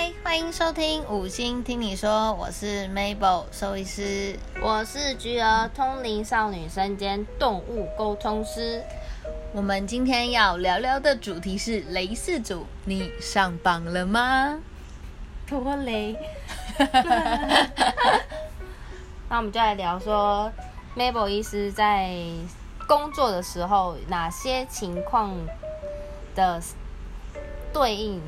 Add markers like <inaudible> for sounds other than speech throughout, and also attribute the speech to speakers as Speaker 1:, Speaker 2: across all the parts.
Speaker 1: 嗨，欢迎收听五星听你说，我是 Mabel 兽医师。
Speaker 2: 我是菊儿，通灵少女身兼动物沟通师。
Speaker 1: 我们今天要聊聊的主题是雷四组，你上榜了吗？
Speaker 2: 多雷。<laughs> 那我们就来聊说，Mabel 医师在工作的时候，哪些情况的对应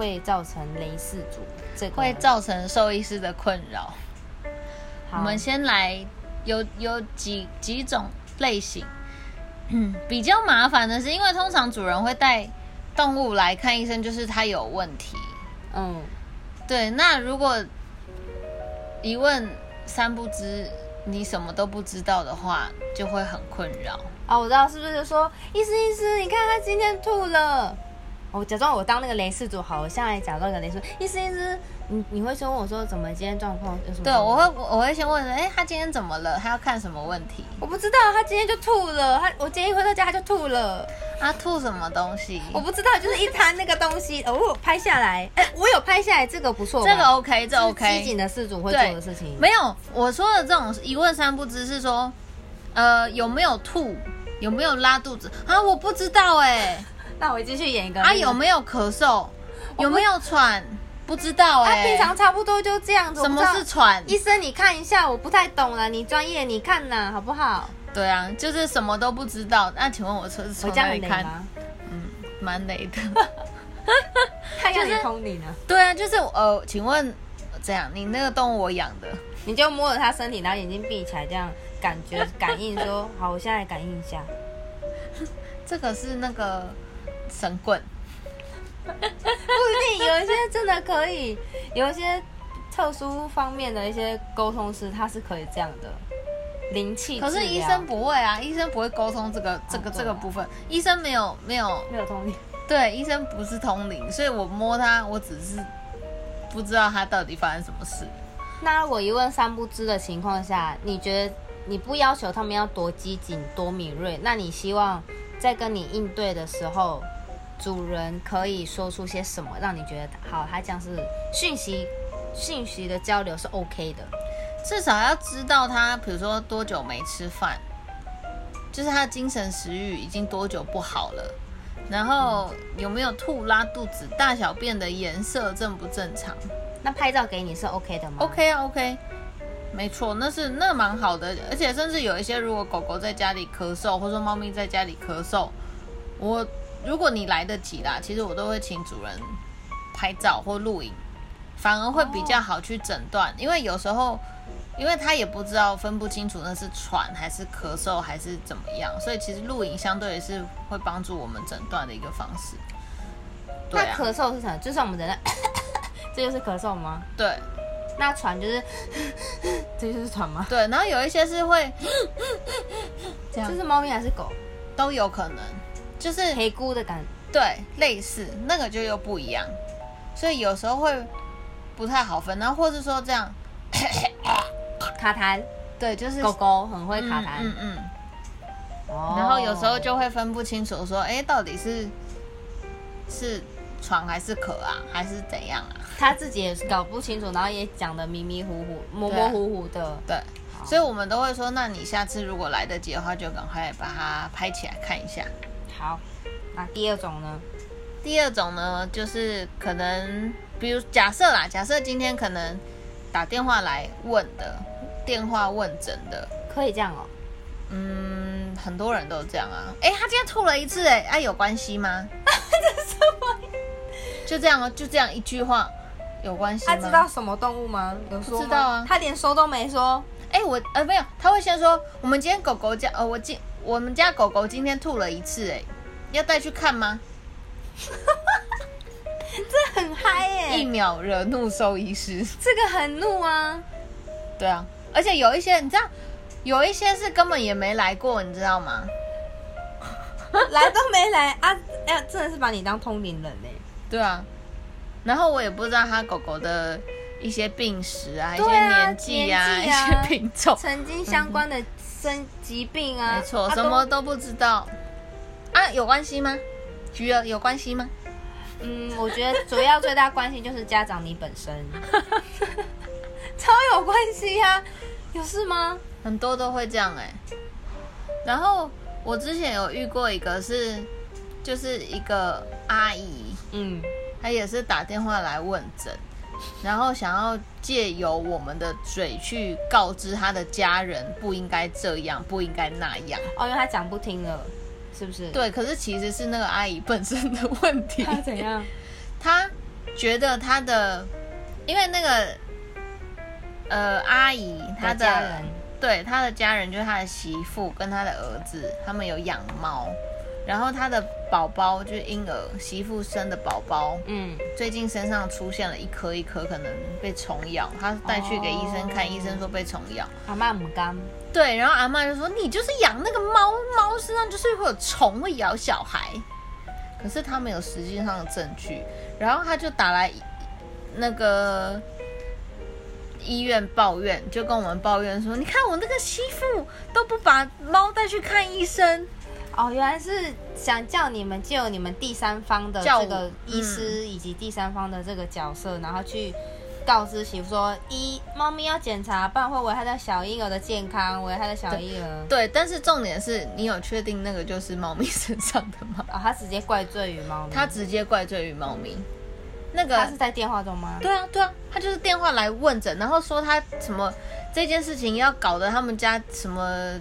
Speaker 2: 会造成雷氏族？这个
Speaker 1: 会造成兽医师的困扰。我
Speaker 2: 好
Speaker 1: 们先来有有几几种类型，嗯，比较麻烦的是，因为通常主人会带动物来看医生，就是它有问题。
Speaker 2: 嗯，
Speaker 1: 对，那如果一问三不知，你什么都不知道的话，就会很困扰。
Speaker 2: 啊，我知道是不是说医师医师，你看他今天吐了。我假装我当那个雷氏组好，我下来假装一个雷氏。医师医师，你你会先问我说怎么今天状况有什么？
Speaker 1: 对，我会我会先问，哎，他今天怎么了？他要看什么问题？
Speaker 2: 我不知道，他今天就吐了。他我今天一回到家他就吐了，
Speaker 1: 他，吐什么东西？
Speaker 2: 我不知道，就是一滩那个东西。哦，我拍下来，<laughs> 哎，我有拍下来，这个不错。
Speaker 1: 这个 OK，这 OK。
Speaker 2: 机警的事主会做的事情。
Speaker 1: 没有，我说的这种一问三不知是说，呃，有没有吐，有没有拉肚子啊？我不知道哎、
Speaker 2: 那我继续演一个。
Speaker 1: 啊，有没有咳嗽？有没有喘？不知道
Speaker 2: 他
Speaker 1: 哎、
Speaker 2: 平常差不多就这样子。
Speaker 1: 什么是喘？
Speaker 2: 医生，你看一下，我不太懂了，你专业，你看呐，好不好？
Speaker 1: 对啊，就是什么都不知道。那请问我是
Speaker 2: 我
Speaker 1: 从
Speaker 2: 这样
Speaker 1: 哪里看？嗯，蛮累的。<laughs>
Speaker 2: 他要你
Speaker 1: 就是
Speaker 2: 通你呢，<laughs>
Speaker 1: 对啊，就是呃，请问这样，你那个动物我养的，
Speaker 2: 你就摸着它身体，然后眼睛闭起来，这样感觉感应说，好，我现在感应一下。<laughs>
Speaker 1: 这个是那个神棍。
Speaker 2: 不一定，有一些真的可以，有一些特殊方面的一些沟通师，他是可以这样的灵气。
Speaker 1: 可是医生不会啊，医生不会沟通这个这个这个部分，医生没有没有
Speaker 2: 没有通灵，
Speaker 1: 对，医生不是通灵，所以我摸他，我只是不知道他到底发生什么事。
Speaker 2: 那我一问三不知的情况下，你觉得你不要求他们要多机警、多敏锐，那你希望在跟你应对的时候，主人可以说出些什么，让你觉得好，他这样是讯息讯息的交流是 OK 的。
Speaker 1: 至少要知道他，比如说多久没吃饭，就是他的精神食欲已经多久不好了，然后有没有吐、拉肚子、大小便的颜色正不正常
Speaker 2: 那拍照给你是 OK 的吗
Speaker 1: ？OK 啊，OK，没错，那是那蛮好的，而且甚至有一些，如果狗狗在家里咳嗽，或者说猫咪在家里咳嗽，我如果你来得及啦，其实我都会请主人拍照或录影，反而会比较好去诊断，因为有时候。因为他也不知道分不清楚那是喘还是咳嗽还是怎么样，所以其实录影相对也是会帮助我们诊断的一个方式。对
Speaker 2: 那
Speaker 1: 啊，
Speaker 2: 咳嗽是什么？就是我们人的，<coughs> 这就是咳嗽吗？
Speaker 1: 对
Speaker 2: 那喘就是，<coughs> 这就是喘吗？
Speaker 1: 对，然后有一些是会 <coughs> 这样
Speaker 2: 这是猫咪还是狗？
Speaker 1: 都有可能，就是
Speaker 2: 黑菇的感
Speaker 1: 对类似那个就又不一样，所以有时候会不太好分，然后或是说这样，<coughs>
Speaker 2: 卡痰，
Speaker 1: 对，就是
Speaker 2: 狗狗很会卡痰，
Speaker 1: 嗯嗯嗯，
Speaker 2: 哦
Speaker 1: 然后有时候就会分不清楚，说，哎，到底是是喘还是咳啊，还是怎样啊？<laughs>
Speaker 2: 他自己也是搞不清楚，然后也讲的迷迷糊糊、模模糊糊的。
Speaker 1: 对，所以我们都会说，那你下次如果来得及的话，就赶快把它拍起来看一下。
Speaker 2: 好，那第二种呢？
Speaker 1: 第二种呢，就是可能，比如假设啦，假设今天可能打电话来问的，电话问诊的，
Speaker 2: 可以这样哦。
Speaker 1: 嗯，很多人都这样啊。哎，他今天吐了一次，哎，哎，有关系吗？这什么？就这样哦，就这样一句话，有关系吗？
Speaker 2: 他知道什么动物吗？有说
Speaker 1: 知道啊
Speaker 2: 他连说都没说。
Speaker 1: 哎，我呃没有，他会先说，我们今天狗狗叫，呃，我今我们家狗狗今天吐了一次，哎，要带去看吗？<laughs>
Speaker 2: 这很嗨
Speaker 1: 一，秒惹怒兽医师。
Speaker 2: 这个很怒啊。
Speaker 1: 对啊，而且有一些你知道，有一些是根本也没来过，你知道吗？<laughs>
Speaker 2: 来都没来啊！哎，真的是把你当通灵人呢。
Speaker 1: 对啊，然后我也不知道他狗狗的一些病史啊，一些
Speaker 2: 对啊
Speaker 1: 年纪啊，
Speaker 2: 年纪啊
Speaker 1: 一些品种，
Speaker 2: 曾经相关的生疾病啊，
Speaker 1: 没错，
Speaker 2: 啊
Speaker 1: 什么都不知道啊，有关系吗？菊儿有关系吗？
Speaker 2: 嗯，我觉得主要最大关系就是家长你本身，<laughs> 超有关系呀、有事吗？
Speaker 1: 很多都会这样哎、然后我之前有遇过一个是，就是一个阿姨，
Speaker 2: 嗯，
Speaker 1: 她也是打电话来问诊，然后想要借由我们的嘴去告知他的家人不应该这样，不应该那样。
Speaker 2: 哦，因为他讲不听了，是不是？，
Speaker 1: 对，可是其实是那个阿姨本身的问题。
Speaker 2: 他怎样？
Speaker 1: 他觉得他的，因为那个呃阿姨她的
Speaker 2: 家人
Speaker 1: 对她的家人就是她的媳妇跟她的儿子，他们有养猫，然后他的宝宝就是婴儿媳妇生的宝宝，
Speaker 2: 嗯，
Speaker 1: 最近身上出现了一颗一颗，可能被虫咬，他带去给医生看，
Speaker 2: 哦
Speaker 1: 医生说被虫咬。
Speaker 2: 阿妈唔甘，
Speaker 1: 对，然后阿妈就说：“你就是养那个猫，猫身上就是会有虫会咬小孩。”可是他没有实际上的证据，然后他就打来那个医院抱怨，就跟我们抱怨说：“你看我那个媳妇都不把猫带去看医生。
Speaker 2: 哦，原来是想叫你们借由你们第三方的这个医师以及第三方的这个角色，然后去告知媳妇说：一，猫咪要检查，不然会危害到小婴儿的健康，危害到小婴儿”。
Speaker 1: 对，但是重点是你有确定那个就是猫咪 <laughs> 身上的吗？
Speaker 2: 哦，他直接怪罪于猫咪。
Speaker 1: 他直接怪罪于猫咪。那个
Speaker 2: 他是在电话中吗？
Speaker 1: 对啊，对啊，他就是电话来问诊，然后说他什么这件事情要搞得他们家什么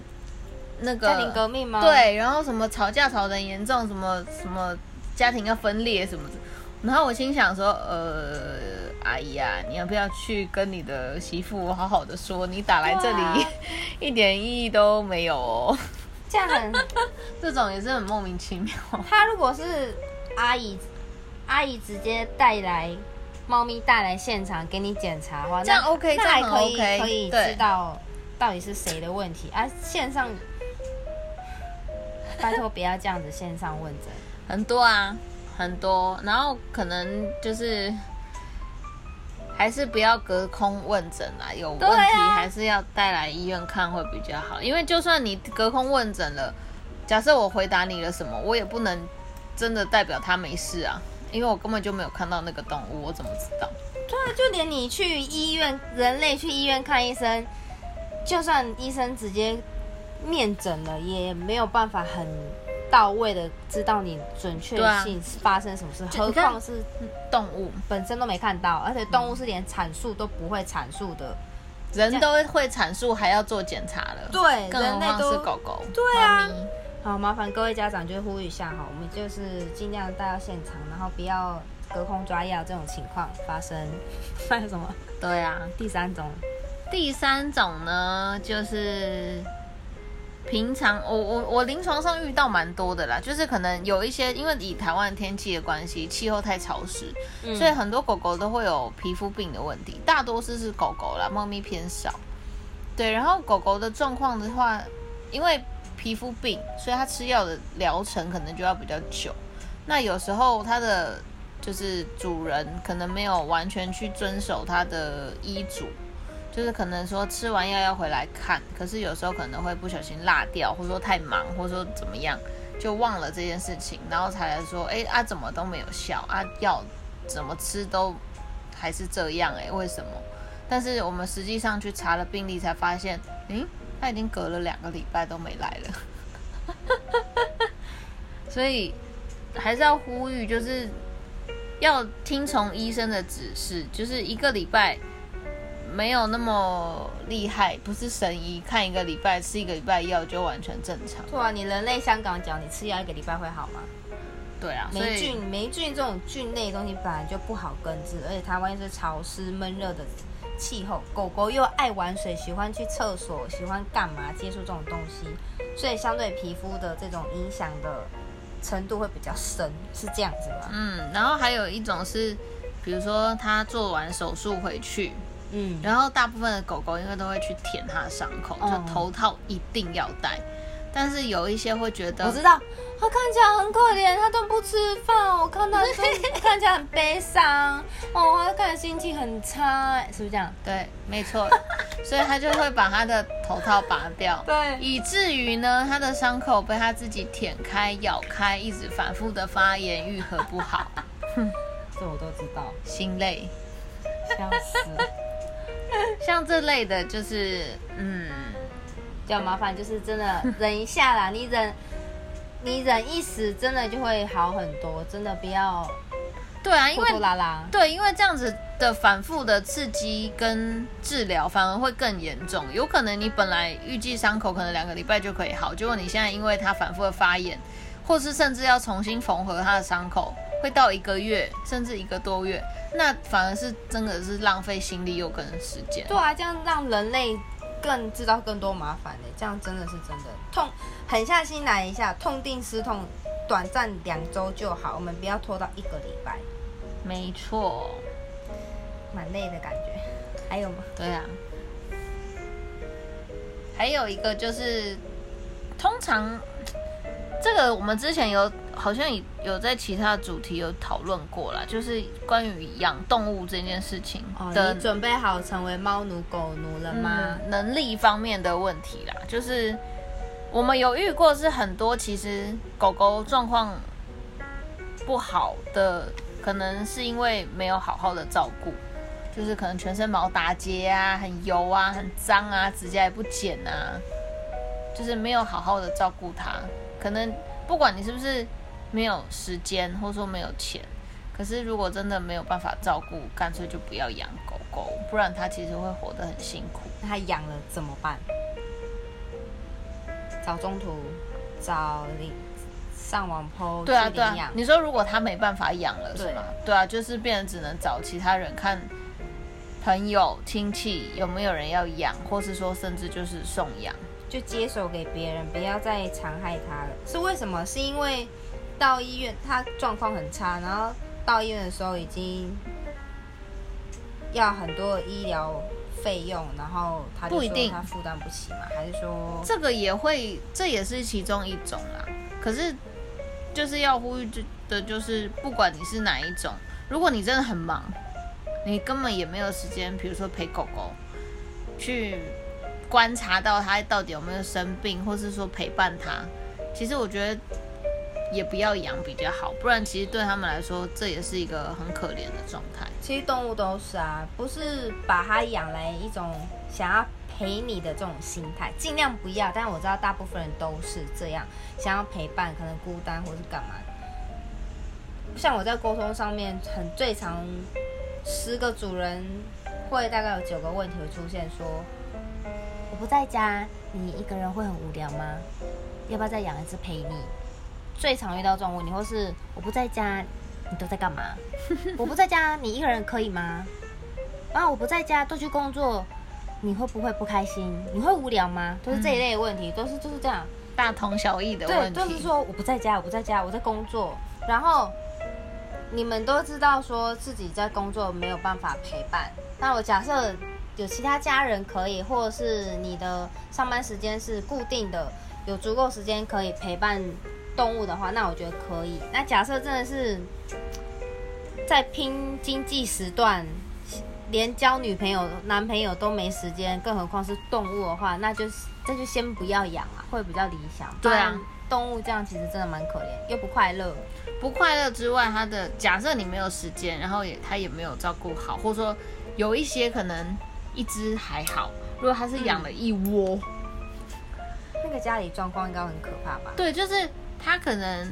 Speaker 1: 那个
Speaker 2: 家庭革命吗？，
Speaker 1: 对，然后什么吵架吵得很严重，什么什么家庭要分裂什么的。然后我心想说，呃，阿姨啊，你要不要去跟你的媳妇好好的说，你打来这里、
Speaker 2: 啊 <laughs>
Speaker 1: 一点意义都没有哦。
Speaker 2: 这样很。<laughs>
Speaker 1: 这种也是很莫名其妙。
Speaker 2: 他如果是阿姨，阿姨直接带来猫咪带来现场给你检查的话，
Speaker 1: 这样
Speaker 2: 那
Speaker 1: OK，
Speaker 2: 那
Speaker 1: 这样
Speaker 2: 可以
Speaker 1: OK，
Speaker 2: 可以知道到底是谁的问题啊。线上，拜托不要这样子线上问诊。
Speaker 1: 很多啊，很多，然后可能就是还是不要隔空问诊啦，有问题
Speaker 2: 啊
Speaker 1: 还是要带来医院看会比较好，因为就算你隔空问诊了，假设我回答你了什么，我也不能真的代表他没事啊，因为我根本就没有看到那个动物，我怎么知道？
Speaker 2: 对啊，就连你去医院，人类去医院看医生，就算医生直接面诊了，也没有办法很到位的知道你准确性发生什么事，何况是
Speaker 1: 动物
Speaker 2: 本身都没看到，而且动物是连阐述都不会阐述的。
Speaker 1: 人都会阐述，还要做检查了，
Speaker 2: 对，
Speaker 1: 更何况
Speaker 2: 人类都
Speaker 1: 是狗狗、
Speaker 2: 对啊。好，麻烦各位家长就呼吁一下哈，我们就是尽量带到现场，然后不要隔空抓药这种情况发生。<laughs> 还有什么？
Speaker 1: 对啊，
Speaker 2: 第三种，
Speaker 1: 第三种呢，就是平常我我我临床上遇到蛮多的啦，就是可能有一些因为以台湾天气的关系，气候太潮湿，
Speaker 2: 嗯
Speaker 1: 所以很多狗狗都会有皮肤病的问题，大多数是狗狗啦，猫咪偏少。对，然后狗狗的状况的话，因为皮肤病，所以它吃药的疗程可能就要比较久。那有时候它的就是主人可能没有完全去遵守它的医嘱，就是可能说吃完药要回来看，可是有时候可能会不小心落掉，或者说太忙，或者说怎么样，就忘了这件事情，然后才来说，哎啊怎么都没有效啊，药怎么吃都还是这样哎、为什么？但是我们实际上去查了病历，才发现，诶，他已经隔了两个礼拜都没来了，<laughs> 所以还是要呼吁，就是要听从医生的指示，就是一个礼拜没有那么厉害，不是神医，看一个礼拜吃一个礼拜药就完全正常。
Speaker 2: 对啊，你人类香港脚，你吃药一个礼拜会好吗？
Speaker 1: 对啊，
Speaker 2: 霉菌、霉菌这种菌类的东西本来就不好根治，而且台湾是潮湿闷热的气候，狗狗又爱玩水，喜欢去厕所，喜欢干嘛接触这种东西，所以相对皮肤的这种影响的程度会比较深，是这样子吗？
Speaker 1: 嗯，然后还有一种是，比如说他做完手术回去，
Speaker 2: 嗯，
Speaker 1: 然后大部分的狗狗因为都会去舔它的伤口，
Speaker 2: 嗯
Speaker 1: 就头套一定要戴。但是有一些会觉得，
Speaker 2: 我知道，它看起来很可怜，它都不吃饭，我看 <laughs> 它都看起来很悲伤，哦，它看起来心情很差，哎是不是这样？
Speaker 1: 对，没错，所以他就会把他的头套拔掉，<laughs>
Speaker 2: 对
Speaker 1: 以至于呢，他的伤口被他自己舔开、咬开，一直反复的发炎，愈合不好。
Speaker 2: 哼 <laughs> 这我都知道，
Speaker 1: 心累。
Speaker 2: 笑死。<laughs>
Speaker 1: 像这类的，就是嗯，
Speaker 2: 比较麻烦，就是真的忍一下啦，你忍，<laughs> 你忍一时，真的就会好很多，真的不要
Speaker 1: 对啊，因
Speaker 2: 拖拖
Speaker 1: 为
Speaker 2: 拉拉。
Speaker 1: 对，因为这样子的反复的刺激跟治疗，反而会更严重。有可能你本来预计伤口可能两个礼拜就可以好，结果你现在因为它反复的发炎，或是甚至要重新缝合它的伤口，会到一个月甚至一个多月，那反而是真的是浪费心力又跟时间。
Speaker 2: 对啊，这样让人类更制造更多麻烦呢，这样真的是真的痛，狠下心来一下，痛定思痛，短暂两周就好，我们不要拖到一个礼拜，
Speaker 1: 没错，
Speaker 2: 蛮累的感觉。还有吗？
Speaker 1: 对啊。还有一个就是，通常这个我们之前有好像有有在其他主题有讨论过啦，就是关于养动物这件事情
Speaker 2: 哦，
Speaker 1: 的
Speaker 2: 你准备好成为猫奴、狗奴了吗？
Speaker 1: 嗯能力方面的问题啦，就是我们有遇过是很多其实狗狗状况不好的，可能是因为没有好好的照顾，就是可能全身毛打结啊，很油啊，很脏啊，指甲也不剪啊，就是没有好好的照顾它。可能不管你是不是没有时间，或者说没有钱，可是如果真的没有办法照顾，干脆就不要养狗狗，不然它其实会活得很辛苦。
Speaker 2: 那它养了怎么办？找中途，找领上网 PO
Speaker 1: 对啊，对啊。你说如果他没办法养了，是吗？对啊，就是变成只能找其他人看朋友、亲戚有没有人要养，或是说甚至就是送养。
Speaker 2: 就接手给别人，不要再残害它了。是为什么？是因为到医院他状况很差，然后到医院的时候已经要很多的医疗费用，然后他
Speaker 1: 不一定
Speaker 2: 他负担不起嘛，还是说
Speaker 1: 这个也会，这也是其中一种啦。可是就是要呼吁就的，就是不管你是哪一种，如果你真的很忙，你根本也没有时间，比如说陪狗狗去观察到它到底有没有生病，或是说陪伴它。其实我觉得也不要养比较好，不然其实对他们来说，这也是一个很可怜的状态。
Speaker 2: 其实动物都是啊，不是把它养来一种想要陪你的这种心态，尽量不要。但我知道大部分人都是这样，想要陪伴，可能孤单或是干嘛。像我在沟通上面，很最常十个主人会大概有九个问题会出现说，我不在家，你一个人会很无聊吗？要不要再养一只陪你？最常遇到这种问题，或是我不在家，你都在干嘛？<laughs> 我不在家，你一个人可以吗？啊我不在家，都去工作，你会不会不开心？你会无聊吗？都是这一类的问题，都是就是这样。
Speaker 1: 大同小异的，问题。
Speaker 2: 就是说我不在家，我不在家，我在工作。然后你们都知道说自己在工作没有办法陪伴。那我假设有其他家人可以，或者是你的上班时间是固定的，有足够时间可以陪伴动物的话，那我觉得可以。那假设真的是在拼经济时段。连交女朋友、男朋友都没时间，更何况是动物的话，那就这就先不要养啊，会比较理想。
Speaker 1: 对啊
Speaker 2: 动物这样其实真的蛮可怜，又不快乐。
Speaker 1: 不快乐之外，它的假设你没有时间，然后也它也没有照顾好，或者说有一些可能一只还好，如果它是养了一窝，
Speaker 2: 那个家里状况应该很可怕吧？
Speaker 1: 对，就是它可能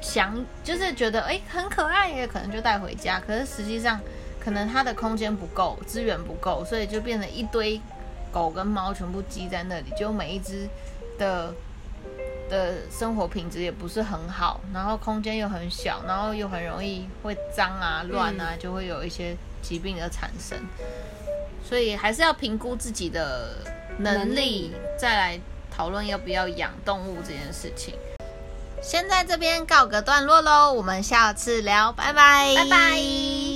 Speaker 1: 想就是觉得哎很可爱耶，可能就带回家，可是实际上可能他的空间不够，资源不够，所以就变成一堆狗跟猫全部积在那里，就每一只的。的生活品质也不是很好，然后空间又很小，然后又很容易会脏啊、乱啊，就会有一些疾病的产生。所以还是要评估自己的能
Speaker 2: 力，
Speaker 1: 再来讨论要不要养动物这件事情。先在这边告个段落喽，我们下次聊，拜拜，
Speaker 2: 拜拜。